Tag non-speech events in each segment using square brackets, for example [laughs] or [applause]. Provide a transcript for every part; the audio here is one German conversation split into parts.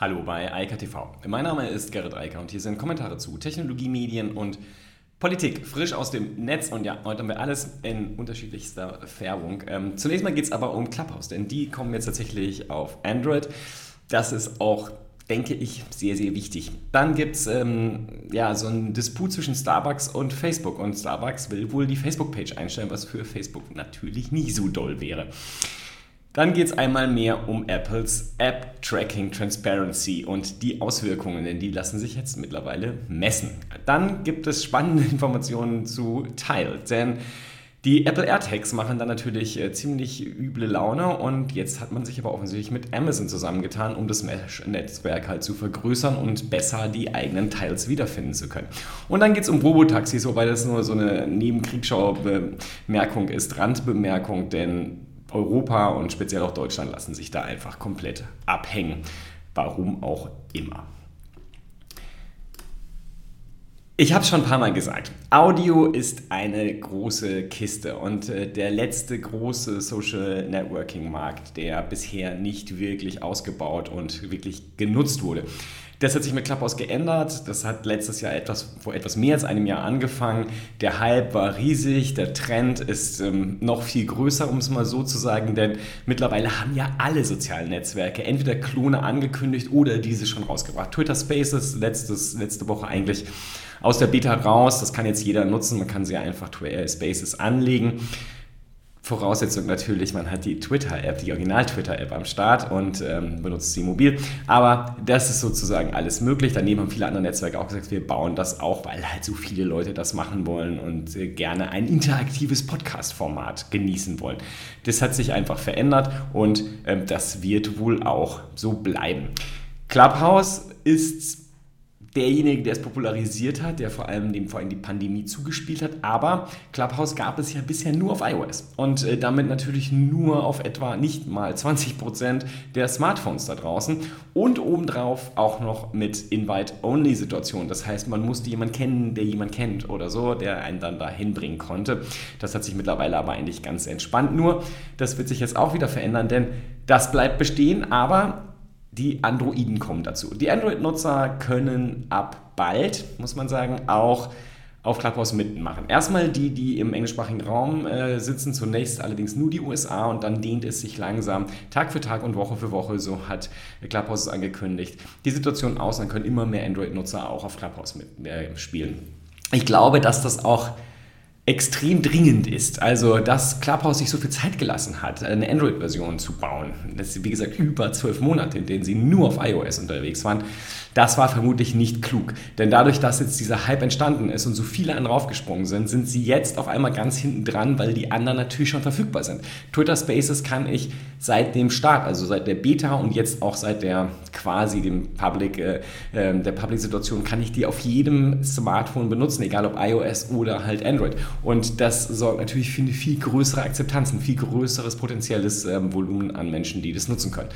Hallo bei Eika TV. Mein Name ist Gerrit Eiker und hier sind Kommentare zu Technologie, Medien und Politik, frisch aus dem Netz und ja, heute haben wir alles in unterschiedlichster Färbung. Ähm, zunächst mal geht es aber um Clubhouse, denn die kommen jetzt tatsächlich auf Android. Das ist auch, denke ich, sehr, sehr wichtig. Dann gibt es ähm, ja, so einen Disput zwischen Starbucks und Facebook und Starbucks will wohl die Facebook-Page einstellen, was für Facebook natürlich nie so doll wäre. Dann geht es einmal mehr um Apples App Tracking Transparency und die Auswirkungen, denn die lassen sich jetzt mittlerweile messen. Dann gibt es spannende [laughs] Informationen zu Tile, denn die Apple AirTags machen dann natürlich äh, ziemlich üble Laune und jetzt hat man sich aber offensichtlich mit Amazon zusammengetan, um das Mesh-Netzwerk halt zu vergrößern und besser die eigenen Teils wiederfinden zu können. Und dann geht es um Robotaxis, wobei das nur so eine Nebenkriegschau-Bemerkung ist, Randbemerkung, denn Europa und speziell auch Deutschland lassen sich da einfach komplett abhängen. Warum auch immer. Ich habe schon ein paar Mal gesagt, Audio ist eine große Kiste und äh, der letzte große Social Networking Markt, der bisher nicht wirklich ausgebaut und wirklich genutzt wurde. Das hat sich mit Clubhouse geändert. Das hat letztes Jahr etwas, vor etwas mehr als einem Jahr angefangen. Der Hype war riesig, der Trend ist ähm, noch viel größer, um es mal so zu sagen, denn mittlerweile haben ja alle sozialen Netzwerke entweder Klone angekündigt oder diese schon rausgebracht. Twitter Spaces letztes, letzte Woche eigentlich aus der Beta raus. Das kann jetzt jeder nutzen. Man kann sie einfach Twitter Spaces anlegen. Voraussetzung natürlich, man hat die Twitter-App, die Original-Twitter-App am Start und ähm, benutzt sie mobil. Aber das ist sozusagen alles möglich. Daneben haben viele andere Netzwerke auch gesagt, wir bauen das auch, weil halt so viele Leute das machen wollen und äh, gerne ein interaktives Podcast-Format genießen wollen. Das hat sich einfach verändert und äh, das wird wohl auch so bleiben. Clubhouse ist derjenige, der es popularisiert hat, der vor allem dem vor allem die Pandemie zugespielt hat. Aber Clubhouse gab es ja bisher nur auf iOS und äh, damit natürlich nur auf etwa nicht mal 20 Prozent der Smartphones da draußen und obendrauf auch noch mit Invite-Only-Situationen. Das heißt, man musste jemanden kennen, der jemanden kennt oder so, der einen dann da hinbringen konnte. Das hat sich mittlerweile aber eigentlich ganz entspannt. Nur, das wird sich jetzt auch wieder verändern, denn das bleibt bestehen, aber die Androiden kommen dazu. Die Android-Nutzer können ab bald, muss man sagen, auch auf Clubhouse mitmachen. Erstmal die, die im englischsprachigen Raum äh, sitzen, zunächst allerdings nur die USA und dann dehnt es sich langsam Tag für Tag und Woche für Woche, so hat Clubhouse es angekündigt, die Situation aus, dann können immer mehr Android-Nutzer auch auf Clubhouse mitspielen. Äh, ich glaube, dass das auch extrem dringend ist. Also, dass Clubhouse sich so viel Zeit gelassen hat, eine Android-Version zu bauen. Das ist, wie gesagt, über zwölf Monate, in denen sie nur auf iOS unterwegs waren. Das war vermutlich nicht klug. Denn dadurch, dass jetzt dieser Hype entstanden ist und so viele andere aufgesprungen sind, sind sie jetzt auf einmal ganz hinten dran, weil die anderen natürlich schon verfügbar sind. Twitter Spaces kann ich seit dem Start, also seit der Beta und jetzt auch seit der quasi dem Public, äh, ähm, der Public-Situation, kann ich die auf jedem Smartphone benutzen, egal ob iOS oder halt Android. Und das sorgt natürlich für eine viel größere Akzeptanz, ein viel größeres potenzielles ähm, Volumen an Menschen, die das nutzen können.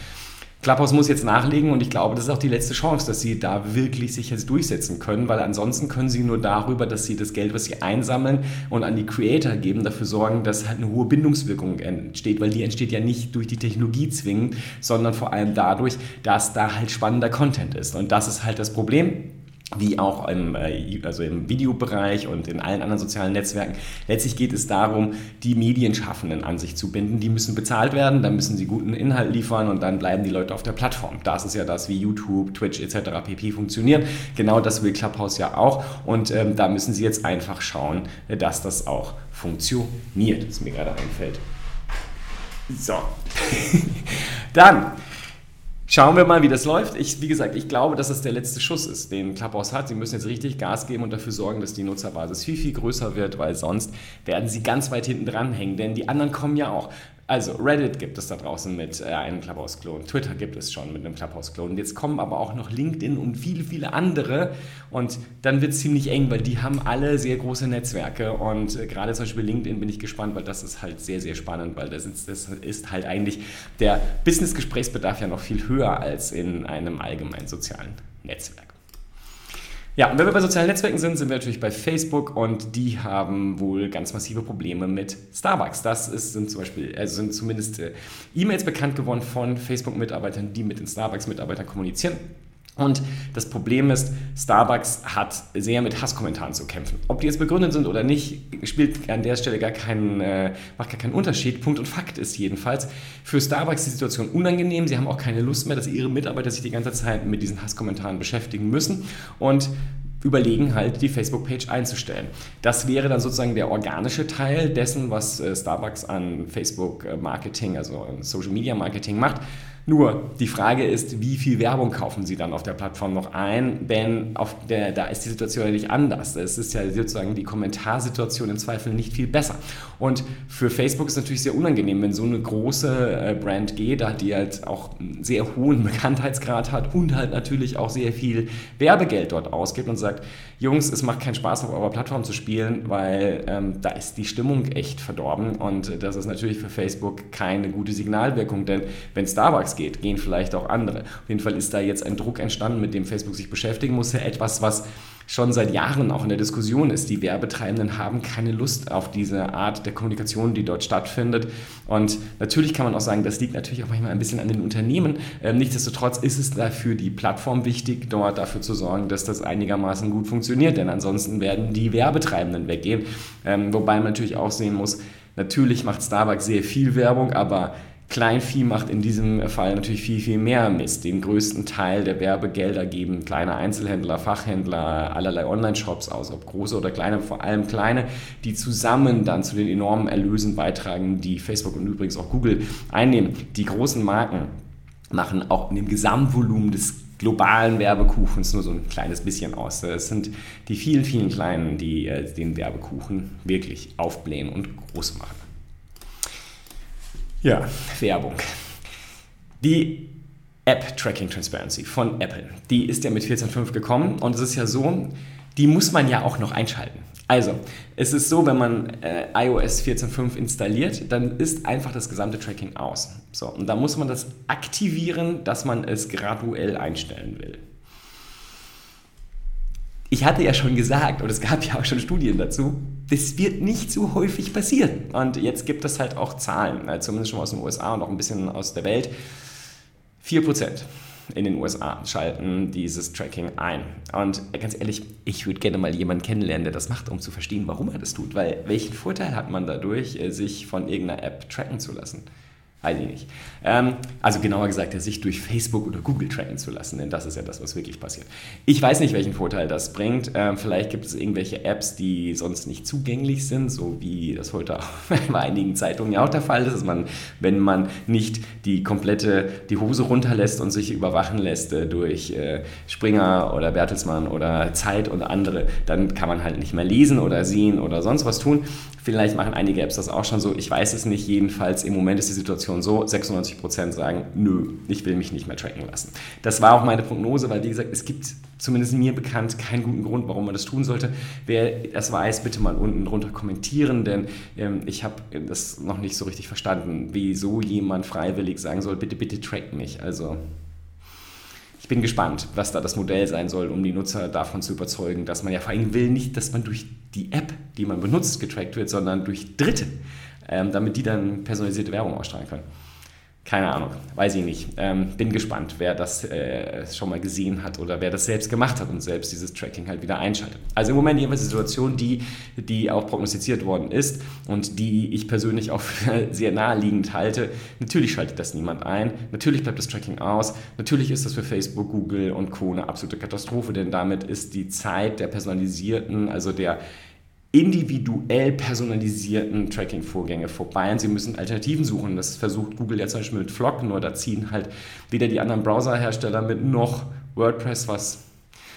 Clubhouse muss jetzt nachlegen und ich glaube, das ist auch die letzte Chance, dass sie da wirklich sich jetzt durchsetzen können, weil ansonsten können sie nur darüber, dass sie das Geld, was sie einsammeln und an die Creator geben, dafür sorgen, dass halt eine hohe Bindungswirkung entsteht, weil die entsteht ja nicht durch die Technologie zwingend, sondern vor allem dadurch, dass da halt spannender Content ist. Und das ist halt das Problem wie auch im, äh, also im Videobereich und in allen anderen sozialen Netzwerken. Letztlich geht es darum, die Medienschaffenden an sich zu binden. Die müssen bezahlt werden, dann müssen sie guten Inhalt liefern und dann bleiben die Leute auf der Plattform. Das ist ja das, wie YouTube, Twitch etc. pp. funktionieren. Genau das will Clubhouse ja auch und ähm, da müssen sie jetzt einfach schauen, dass das auch funktioniert, was mir gerade einfällt. So. [laughs] dann Schauen wir mal, wie das läuft. Ich, wie gesagt, ich glaube, dass es der letzte Schuss ist, den Clubhouse hat. Sie müssen jetzt richtig Gas geben und dafür sorgen, dass die Nutzerbasis viel, viel größer wird, weil sonst werden sie ganz weit hinten dran hängen. Denn die anderen kommen ja auch. Also Reddit gibt es da draußen mit äh, einem Clubhouse-Klon, Twitter gibt es schon mit einem Clubhouse-Klon. Jetzt kommen aber auch noch LinkedIn und viele, viele andere und dann wird es ziemlich eng, weil die haben alle sehr große Netzwerke und äh, gerade zum Beispiel LinkedIn bin ich gespannt, weil das ist halt sehr, sehr spannend, weil das ist, das ist halt eigentlich der Business-Gesprächsbedarf ja noch viel höher als in einem allgemeinen sozialen Netzwerk. Ja, und wenn wir bei sozialen Netzwerken sind, sind wir natürlich bei Facebook und die haben wohl ganz massive Probleme mit Starbucks. Das ist, sind zum Beispiel, also sind zumindest äh, E-Mails bekannt geworden von Facebook-Mitarbeitern, die mit den Starbucks-Mitarbeitern kommunizieren. Und das Problem ist, Starbucks hat sehr mit Hasskommentaren zu kämpfen. Ob die jetzt begründet sind oder nicht, spielt an der Stelle gar keinen, äh, macht gar keinen Unterschied. Punkt und Fakt ist jedenfalls, für Starbucks die Situation unangenehm. Sie haben auch keine Lust mehr, dass ihre Mitarbeiter sich die ganze Zeit mit diesen Hasskommentaren beschäftigen müssen. Und überlegen, halt die Facebook-Page einzustellen. Das wäre dann sozusagen der organische Teil dessen, was äh, Starbucks an Facebook-Marketing, also Social-Media-Marketing macht. Nur die Frage ist, wie viel Werbung kaufen Sie dann auf der Plattform noch ein? Denn der, da ist die Situation ja nicht anders. Es ist ja sozusagen die Kommentarsituation im Zweifel nicht viel besser. Und für Facebook ist es natürlich sehr unangenehm, wenn so eine große äh, Brand geht, die halt auch einen sehr hohen Bekanntheitsgrad hat und halt natürlich auch sehr viel Werbegeld dort ausgibt und sagt, Jungs, es macht keinen Spaß, auf eurer Plattform zu spielen, weil ähm, da ist die Stimmung echt verdorben. Und das ist natürlich für Facebook keine gute Signalwirkung, denn wenn Starbucks geht, gehen vielleicht auch andere. Auf jeden Fall ist da jetzt ein Druck entstanden, mit dem Facebook sich beschäftigen muss. Etwas, was schon seit Jahren auch in der Diskussion ist. Die Werbetreibenden haben keine Lust auf diese Art der Kommunikation, die dort stattfindet. Und natürlich kann man auch sagen, das liegt natürlich auch manchmal ein bisschen an den Unternehmen. Ähm, nichtsdestotrotz ist es dafür die Plattform wichtig, dort dafür zu sorgen, dass das einigermaßen gut funktioniert. Denn ansonsten werden die Werbetreibenden weggehen. Ähm, wobei man natürlich auch sehen muss, natürlich macht Starbucks sehr viel Werbung, aber Kleinvieh macht in diesem Fall natürlich viel, viel mehr Mist. Den größten Teil der Werbegelder geben kleine Einzelhändler, Fachhändler, allerlei Online-Shops aus, ob große oder kleine, vor allem kleine, die zusammen dann zu den enormen Erlösen beitragen, die Facebook und übrigens auch Google einnehmen. Die großen Marken machen auch in dem Gesamtvolumen des globalen Werbekuchens nur so ein kleines bisschen aus. Es sind die vielen, vielen Kleinen, die äh, den Werbekuchen wirklich aufblähen und groß machen. Ja, Werbung. Die App Tracking Transparency von Apple, die ist ja mit 14.5 gekommen und es ist ja so, die muss man ja auch noch einschalten. Also, es ist so, wenn man äh, iOS 14.5 installiert, dann ist einfach das gesamte Tracking aus. So, und da muss man das aktivieren, dass man es graduell einstellen will ich hatte ja schon gesagt, und es gab ja auch schon Studien dazu, das wird nicht so häufig passieren. Und jetzt gibt es halt auch Zahlen, äh, zumindest schon aus den USA und auch ein bisschen aus der Welt. 4% in den USA schalten dieses Tracking ein. Und ganz ehrlich, ich würde gerne mal jemanden kennenlernen, der das macht, um zu verstehen, warum er das tut. Weil welchen Vorteil hat man dadurch, äh, sich von irgendeiner App tracken zu lassen? Weiß ich nicht. Ähm, also genauer gesagt, sich durch Facebook oder Google tracken zu lassen, denn das ist ja das, was wirklich passiert. Ich weiß nicht, welchen Vorteil das bringt. Ähm, vielleicht gibt es irgendwelche Apps, die sonst nicht zugänglich sind, so wie das heute auch [laughs] bei einigen Zeitungen ja auch der Fall ist, dass man, wenn man nicht die komplette, die Hose runterlässt und sich überwachen lässt äh, durch äh, Springer oder Bertelsmann oder Zeit und andere, dann kann man halt nicht mehr lesen oder sehen oder sonst was tun. Vielleicht machen einige Apps das auch schon so. Ich weiß es nicht. Jedenfalls im Moment ist die Situation so, 96% sagen, nö, ich will mich nicht mehr tracken lassen. Das war auch meine Prognose, weil wie gesagt, es gibt zumindest mir bekannt keinen guten Grund, warum man das tun sollte. Wer das weiß, bitte mal unten drunter kommentieren, denn ähm, ich habe das noch nicht so richtig verstanden, wieso jemand freiwillig sagen soll, bitte, bitte track mich. Also ich bin gespannt, was da das Modell sein soll, um die Nutzer davon zu überzeugen, dass man ja vor allem will nicht, dass man durch die App, die man benutzt, getrackt wird, sondern durch Dritte, ähm, damit die dann personalisierte Werbung ausstrahlen können. Keine Ahnung, weiß ich nicht. Ähm, bin gespannt, wer das äh, schon mal gesehen hat oder wer das selbst gemacht hat und selbst dieses Tracking halt wieder einschaltet. Also im Moment jedenfalls die Situation, die, die auch prognostiziert worden ist und die ich persönlich auch [laughs] sehr naheliegend halte. Natürlich schaltet das niemand ein, natürlich bleibt das Tracking aus, natürlich ist das für Facebook, Google und Co. eine absolute Katastrophe, denn damit ist die Zeit der personalisierten, also der individuell personalisierten Tracking-Vorgänge vorbei und sie müssen Alternativen suchen. Das versucht Google ja zum Beispiel mit Flock, nur da ziehen halt weder die anderen Browserhersteller mit noch WordPress, was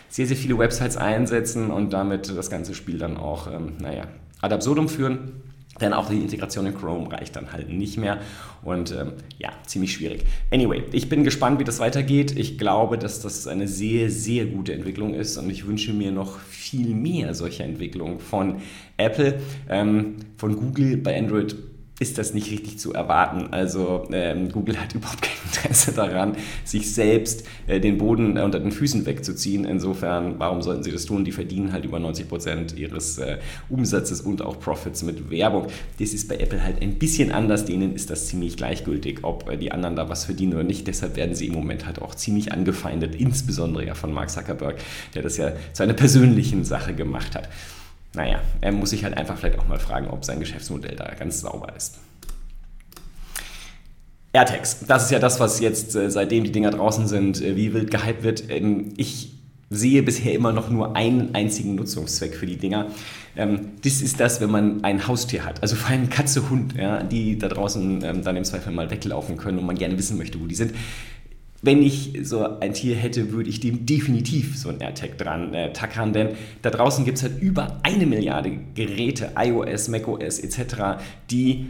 sehr, sehr viele Websites einsetzen und damit das ganze Spiel dann auch, ähm, naja, ad absurdum führen. Denn auch die Integration in Chrome reicht dann halt nicht mehr. Und ähm, ja, ziemlich schwierig. Anyway, ich bin gespannt, wie das weitergeht. Ich glaube, dass das eine sehr, sehr gute Entwicklung ist. Und ich wünsche mir noch viel mehr solcher Entwicklungen von Apple. Ähm, von Google bei Android ist das nicht richtig zu erwarten. Also ähm, Google hat [laughs] überhaupt kein Interesse daran, sich selbst äh, den Boden unter den Füßen wegzuziehen. Insofern, warum sollten sie das tun? Die verdienen halt über 90 Prozent ihres äh, Umsatzes und auch Profits mit Werbung. Das ist bei Apple halt ein bisschen anders. Denen ist das ziemlich gleichgültig, ob äh, die anderen da was verdienen oder nicht. Deshalb werden sie im Moment halt auch ziemlich angefeindet, insbesondere ja von Mark Zuckerberg, der das ja zu einer persönlichen Sache gemacht hat naja, er muss sich halt einfach vielleicht auch mal fragen, ob sein Geschäftsmodell da ganz sauber ist. AirTags, das ist ja das, was jetzt, äh, seitdem die Dinger draußen sind, äh, wie wild gehypt wird. Ähm, ich sehe bisher immer noch nur einen einzigen Nutzungszweck für die Dinger. Ähm, das ist das, wenn man ein Haustier hat, also vor allem Katze, Hund, ja, die da draußen ähm, dann im Zweifel mal weglaufen können und man gerne wissen möchte, wo die sind wenn ich so ein Tier hätte, würde ich dem definitiv so ein AirTag dran äh, tackern, denn da draußen gibt es halt über eine Milliarde Geräte, iOS, macOS etc., die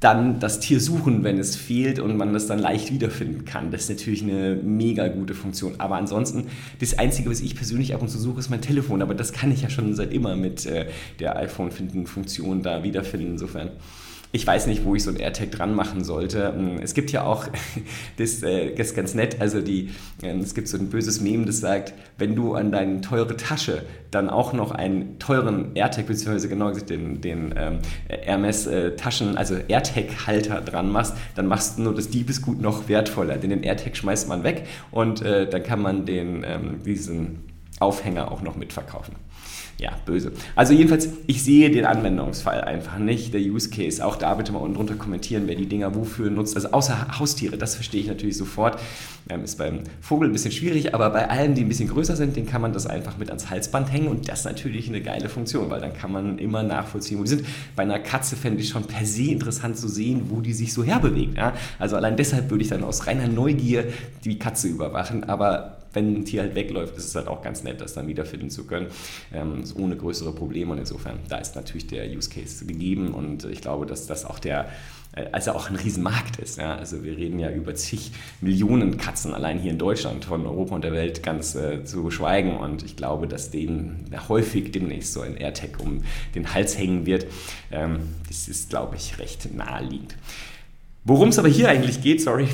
dann das Tier suchen, wenn es fehlt und man das dann leicht wiederfinden kann. Das ist natürlich eine mega gute Funktion. Aber ansonsten, das Einzige, was ich persönlich ab und zu suche, ist mein Telefon. Aber das kann ich ja schon seit immer mit äh, der iPhone-Finden-Funktion da wiederfinden. Insofern ich weiß nicht, wo ich so ein AirTag dran machen sollte. Hm, es gibt ja auch, [laughs] das, äh, das ist ganz nett, also die, ähm, es gibt so ein böses Meme, das sagt, wenn du an deine teure Tasche dann auch noch einen teuren AirTag, beziehungsweise genau gesagt den, den ähm, Hermes äh, Taschen, also AirTag-Halter dran machst, dann machst du nur das Diebesgut noch wertvoller, denn den AirTag schmeißt man weg und äh, dann kann man den, ähm, diesen Aufhänger auch noch mitverkaufen ja, böse. Also jedenfalls, ich sehe den Anwendungsfall einfach nicht, der Use Case. Auch da bitte mal unten drunter kommentieren, wer die Dinger wofür nutzt. Also außer Haustiere, das verstehe ich natürlich sofort. Ähm, ist beim Vogel ein bisschen schwierig, aber bei allen, die ein bisschen größer sind, den kann man das einfach mit ans Halsband hängen und das ist natürlich eine geile Funktion, weil dann kann man immer nachvollziehen, wo die sind. Bei einer Katze fände ich schon per se interessant zu sehen, wo die sich so herbewegt. Ja? Also allein deshalb würde ich dann aus reiner Neugier die Katze überwachen, aber wenn ein Tier halt wegläuft, ist es halt auch ganz nett, das dann wiederfinden zu können, ähm, ohne größere Probleme. Und insofern, da ist natürlich der Use Case gegeben und ich glaube, dass das auch der äh, also auch ein Riesenmarkt ist. Ja? Also wir reden ja über zig Millionen Katzen allein hier in Deutschland, von Europa und der Welt ganz äh, zu schweigen. Und ich glaube, dass denen häufig demnächst so ein AirTag um den Hals hängen wird. Ähm, das ist, glaube ich, recht naheliegend. Worum es aber hier eigentlich geht, sorry,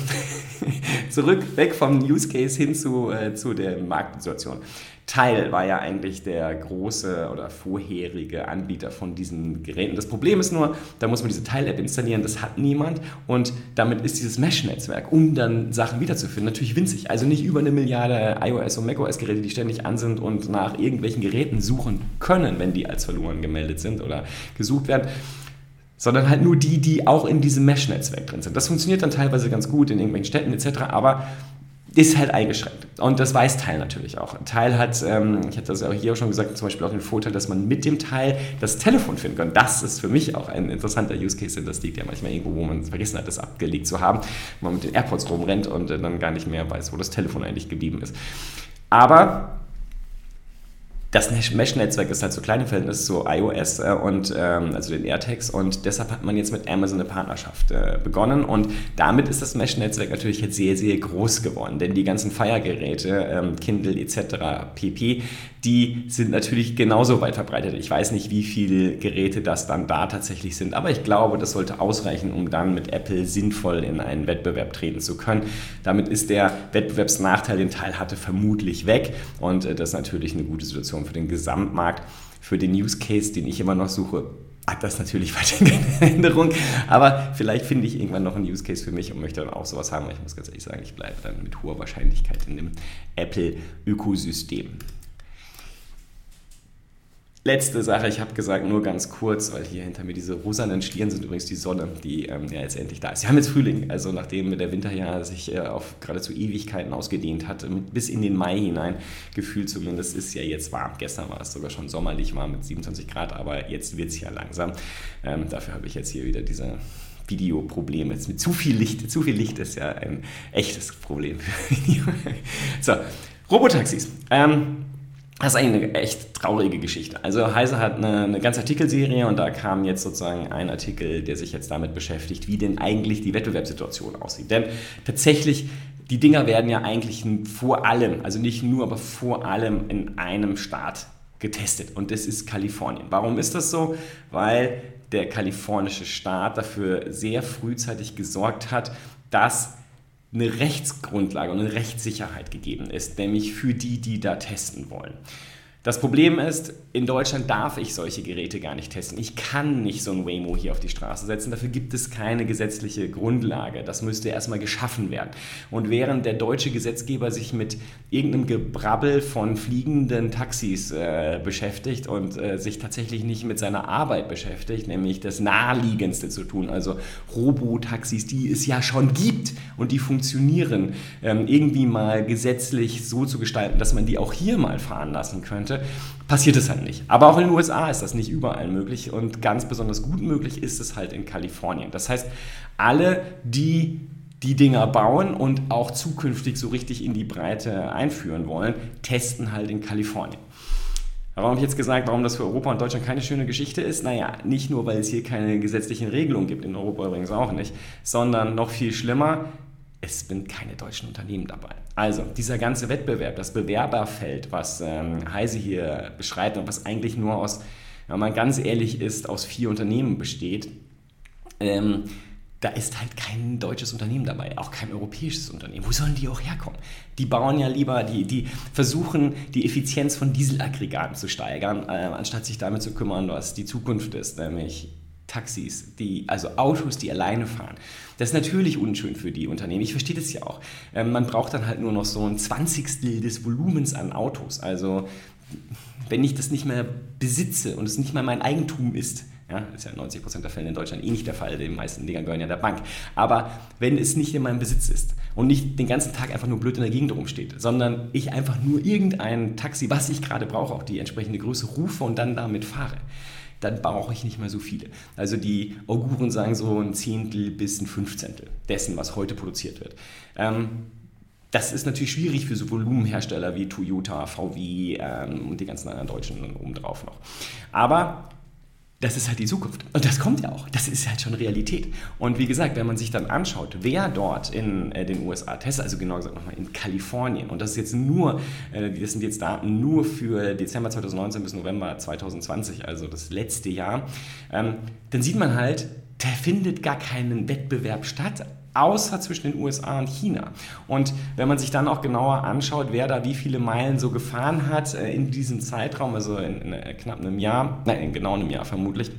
[laughs] zurück, weg vom Use Case hin zu, äh, zu der Marktsituation. Teil war ja eigentlich der große oder vorherige Anbieter von diesen Geräten. Das Problem ist nur, da muss man diese Teil-App installieren, das hat niemand und damit ist dieses Mesh-Netzwerk, um dann Sachen wiederzufinden, natürlich winzig. Also nicht über eine Milliarde iOS und macOS-Geräte, die ständig an sind und nach irgendwelchen Geräten suchen können, wenn die als verloren gemeldet sind oder gesucht werden sondern halt nur die, die auch in diesem Mesh-Netzwerk drin sind. Das funktioniert dann teilweise ganz gut in irgendwelchen Städten etc., aber ist halt eingeschränkt. Und das weiß Teil natürlich auch. Teil hat, ähm, ich hatte das ja auch hier schon gesagt, zum Beispiel auch den Vorteil, dass man mit dem Teil das Telefon finden kann. Das ist für mich auch ein interessanter Use Case, denn das liegt ja manchmal irgendwo, wo man vergessen hat, das abgelegt zu haben, man mit den AirPods rumrennt und äh, dann gar nicht mehr weiß, wo das Telefon eigentlich geblieben ist. Aber das Mesh-Netzwerk ist halt so klein im Verhältnis zu iOS äh, und ähm, also den AirTags und deshalb hat man jetzt mit Amazon eine Partnerschaft äh, begonnen und damit ist das Mesh-Netzwerk natürlich jetzt sehr, sehr groß geworden, denn die ganzen Fire-Geräte, ähm, Kindle etc., pp, die sind natürlich genauso weit verbreitet. Ich weiß nicht, wie viele Geräte das dann da tatsächlich sind, aber ich glaube, das sollte ausreichen, um dann mit Apple sinnvoll in einen Wettbewerb treten zu können. Damit ist der Wettbewerbsnachteil, den Teil hatte, vermutlich weg und äh, das ist natürlich eine gute Situation für den Gesamtmarkt. Für den Use Case, den ich immer noch suche, hat das natürlich [laughs] weiterhin keine Änderung, aber vielleicht finde ich irgendwann noch einen Use Case für mich und möchte dann auch sowas haben. Ich muss ganz ehrlich sagen, ich bleibe dann mit hoher Wahrscheinlichkeit in dem Apple-Ökosystem. Letzte Sache, ich habe gesagt, nur ganz kurz, weil hier hinter mir diese rosanen Stieren sind übrigens die Sonne, die ähm, ja jetzt endlich da ist. Wir haben jetzt Frühling, also nachdem der Winter ja sich äh, auf geradezu Ewigkeiten ausgedehnt hat, bis in den Mai hinein, gefühlt zumindest, ist ja jetzt warm. Gestern war es sogar schon sommerlich warm mit 27 Grad, aber jetzt wird es ja langsam. Ähm, dafür habe ich jetzt hier wieder diese Videoprobleme. Jetzt mit zu viel Licht, zu viel Licht ist ja ein echtes Problem. so, Robotaxis. Ähm, das ist eigentlich eine echt traurige Geschichte. Also Heise hat eine, eine ganze Artikelserie und da kam jetzt sozusagen ein Artikel, der sich jetzt damit beschäftigt, wie denn eigentlich die Wettbewerbssituation aussieht. Denn tatsächlich, die Dinger werden ja eigentlich vor allem, also nicht nur, aber vor allem in einem Staat getestet und das ist Kalifornien. Warum ist das so? Weil der kalifornische Staat dafür sehr frühzeitig gesorgt hat, dass eine Rechtsgrundlage und eine Rechtssicherheit gegeben ist, nämlich für die, die da testen wollen. Das Problem ist, in Deutschland darf ich solche Geräte gar nicht testen. Ich kann nicht so ein Waymo hier auf die Straße setzen. Dafür gibt es keine gesetzliche Grundlage. Das müsste erstmal geschaffen werden. Und während der deutsche Gesetzgeber sich mit irgendeinem Gebrabbel von fliegenden Taxis äh, beschäftigt und äh, sich tatsächlich nicht mit seiner Arbeit beschäftigt, nämlich das Naheliegendste zu tun, also Robotaxis, die es ja schon gibt und die funktionieren, ähm, irgendwie mal gesetzlich so zu gestalten, dass man die auch hier mal fahren lassen könnte könnte, passiert es halt nicht. Aber auch in den USA ist das nicht überall möglich und ganz besonders gut möglich ist es halt in Kalifornien. Das heißt, alle, die die Dinger bauen und auch zukünftig so richtig in die Breite einführen wollen, testen halt in Kalifornien. Warum habe ich jetzt gesagt, warum das für Europa und Deutschland keine schöne Geschichte ist? Naja, nicht nur, weil es hier keine gesetzlichen Regelungen gibt, in Europa übrigens auch nicht, sondern noch viel schlimmer, es sind keine deutschen Unternehmen dabei. Also, dieser ganze Wettbewerb, das Bewerberfeld, was ähm, Heise hier beschreibt und was eigentlich nur aus, wenn man ganz ehrlich ist, aus vier Unternehmen besteht, ähm, da ist halt kein deutsches Unternehmen dabei, auch kein europäisches Unternehmen. Wo sollen die auch herkommen? Die bauen ja lieber, die, die versuchen, die Effizienz von Dieselaggregaten zu steigern, äh, anstatt sich damit zu kümmern, was die Zukunft ist, nämlich Taxis, die, also Autos, die alleine fahren. Das ist natürlich unschön für die Unternehmen. Ich verstehe das ja auch. Ähm, man braucht dann halt nur noch so ein Zwanzigstel des Volumens an Autos. Also wenn ich das nicht mehr besitze und es nicht mehr mein Eigentum ist, ja, ist ja in 90% der Fälle in Deutschland eh nicht der Fall, die meisten Dinger gehören ja der Bank. Aber wenn es nicht in meinem Besitz ist und nicht den ganzen Tag einfach nur blöd in der Gegend rumsteht, sondern ich einfach nur irgendein Taxi, was ich gerade brauche, auch die entsprechende Größe rufe und dann damit fahre, dann brauche ich nicht mehr so viele. Also die Auguren sagen so ein Zehntel bis ein Fünfzehntel dessen, was heute produziert wird. Ähm, das ist natürlich schwierig für so Volumenhersteller wie Toyota, VW ähm, und die ganzen anderen Deutschen obendrauf noch. Aber das ist halt die Zukunft. Und das kommt ja auch. Das ist halt schon Realität. Und wie gesagt, wenn man sich dann anschaut, wer dort in äh, den USA testet, also genau gesagt nochmal in Kalifornien, und das ist jetzt nur, äh, das sind jetzt Daten nur für Dezember 2019 bis November 2020, also das letzte Jahr, ähm, dann sieht man halt, da findet gar keinen Wettbewerb statt außer zwischen den USA und China. Und wenn man sich dann auch genauer anschaut, wer da wie viele Meilen so gefahren hat äh, in diesem Zeitraum, also in, in, in knapp einem Jahr, nein, in genau einem Jahr vermutlich,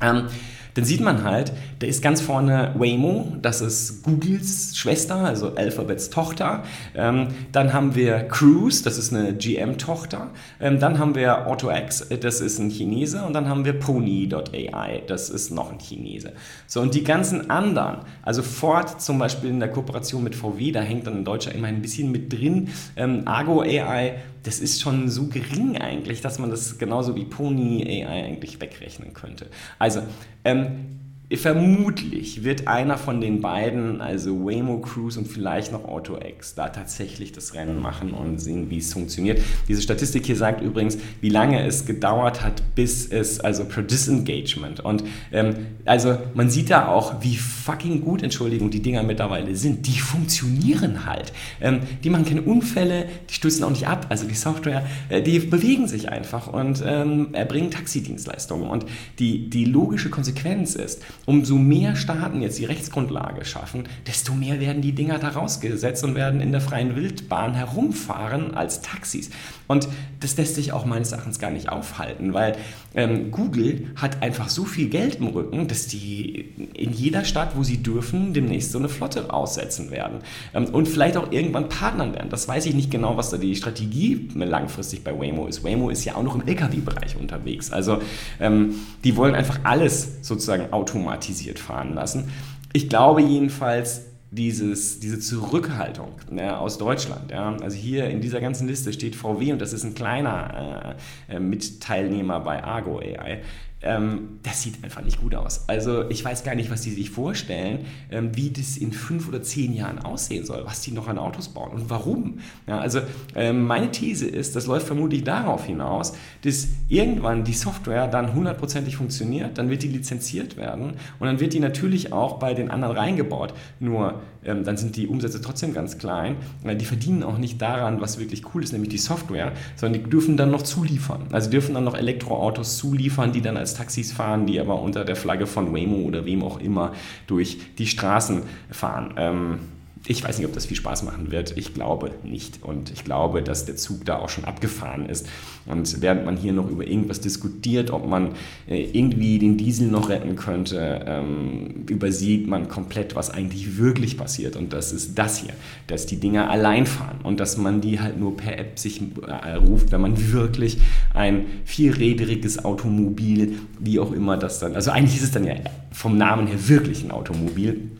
ähm, dann sieht man halt, da ist ganz vorne Waymo, das ist Googles Schwester, also Alphabets Tochter. Ähm, dann haben wir Cruise, das ist eine GM-Tochter. Ähm, dann haben wir AutoX, das ist ein Chinese. Und dann haben wir Pony.ai, das ist noch ein Chinese. So, und die ganzen anderen, also Ford zum Beispiel in der Kooperation mit VW, da hängt dann ein Deutscher immer ein bisschen mit drin. Ähm, Argo AI, das ist schon so gering eigentlich, dass man das genauso wie Pony AI eigentlich wegrechnen könnte. Also, ähm, Amen. Vermutlich wird einer von den beiden, also Waymo Cruise und vielleicht noch AutoX, da tatsächlich das Rennen machen und sehen, wie es funktioniert. Diese Statistik hier sagt übrigens, wie lange es gedauert hat, bis es, also per Disengagement. Und ähm, also man sieht da auch, wie fucking gut, Entschuldigung, die Dinger mittlerweile sind. Die funktionieren halt. Ähm, die machen keine Unfälle, die stürzen auch nicht ab. Also die Software, äh, die bewegen sich einfach und ähm, erbringen Taxidienstleistungen. Und die, die logische Konsequenz ist, umso mehr Staaten jetzt die Rechtsgrundlage schaffen, desto mehr werden die Dinger da rausgesetzt und werden in der freien Wildbahn herumfahren als Taxis. Und das lässt sich auch meines Erachtens gar nicht aufhalten, weil ähm, Google hat einfach so viel Geld im Rücken, dass die in jeder Stadt, wo sie dürfen, demnächst so eine Flotte aussetzen werden. Ähm, und vielleicht auch irgendwann partnern werden. Das weiß ich nicht genau, was da die Strategie langfristig bei Waymo ist. Waymo ist ja auch noch im Lkw-Bereich unterwegs. Also ähm, die wollen einfach alles sozusagen automatisiert fahren lassen. Ich glaube jedenfalls, dieses, diese Zurückhaltung ja, aus Deutschland. Ja. Also hier in dieser ganzen Liste steht VW und das ist ein kleiner äh, äh Mitteilnehmer bei Argo AI ähm, das sieht einfach nicht gut aus. Also ich weiß gar nicht, was die sich vorstellen, ähm, wie das in fünf oder zehn Jahren aussehen soll, was die noch an Autos bauen und warum. Ja, also ähm, meine These ist, das läuft vermutlich darauf hinaus, dass irgendwann die Software dann hundertprozentig funktioniert, dann wird die lizenziert werden und dann wird die natürlich auch bei den anderen reingebaut. Nur dann sind die Umsätze trotzdem ganz klein. Die verdienen auch nicht daran, was wirklich cool ist, nämlich die Software, sondern die dürfen dann noch zuliefern. Also dürfen dann noch Elektroautos zuliefern, die dann als Taxis fahren, die aber unter der Flagge von Waymo oder wem auch immer durch die Straßen fahren. Ähm, ich weiß nicht, ob das viel Spaß machen wird. Ich glaube nicht. Und ich glaube, dass der Zug da auch schon abgefahren ist. Und während man hier noch über irgendwas diskutiert, ob man äh, irgendwie den Diesel noch retten könnte, ähm, übersieht man komplett, was eigentlich wirklich passiert. Und das ist das hier, dass die Dinger allein fahren und dass man die halt nur per App sich äh, ruft, wenn man [laughs] wirklich ein vierrädriges Automobil, wie auch immer das dann, also eigentlich ist es dann ja vom Namen her wirklich ein Automobil.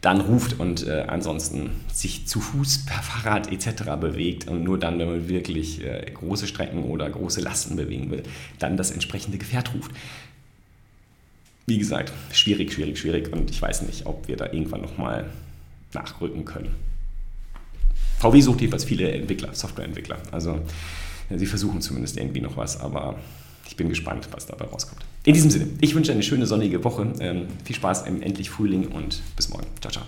Dann ruft und äh, ansonsten sich zu Fuß, per Fahrrad etc. bewegt und nur dann, wenn man wirklich äh, große Strecken oder große Lasten bewegen will, dann das entsprechende Gefährt ruft. Wie gesagt, schwierig, schwierig, schwierig und ich weiß nicht, ob wir da irgendwann nochmal nachrücken können. VW sucht jedenfalls viele Entwickler, Softwareentwickler. Also sie versuchen zumindest irgendwie noch was, aber ich bin gespannt, was dabei rauskommt. In diesem Sinne, ich wünsche eine schöne sonnige Woche. Ähm, viel Spaß im endlich Frühling und bis morgen. Ciao, ciao.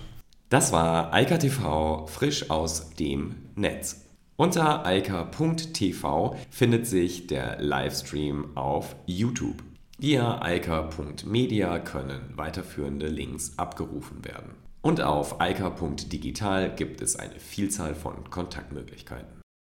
Das war Eika TV frisch aus dem Netz. Unter eika.tv findet sich der Livestream auf YouTube. Via eika.media können weiterführende Links abgerufen werden. Und auf eika.digital gibt es eine Vielzahl von Kontaktmöglichkeiten.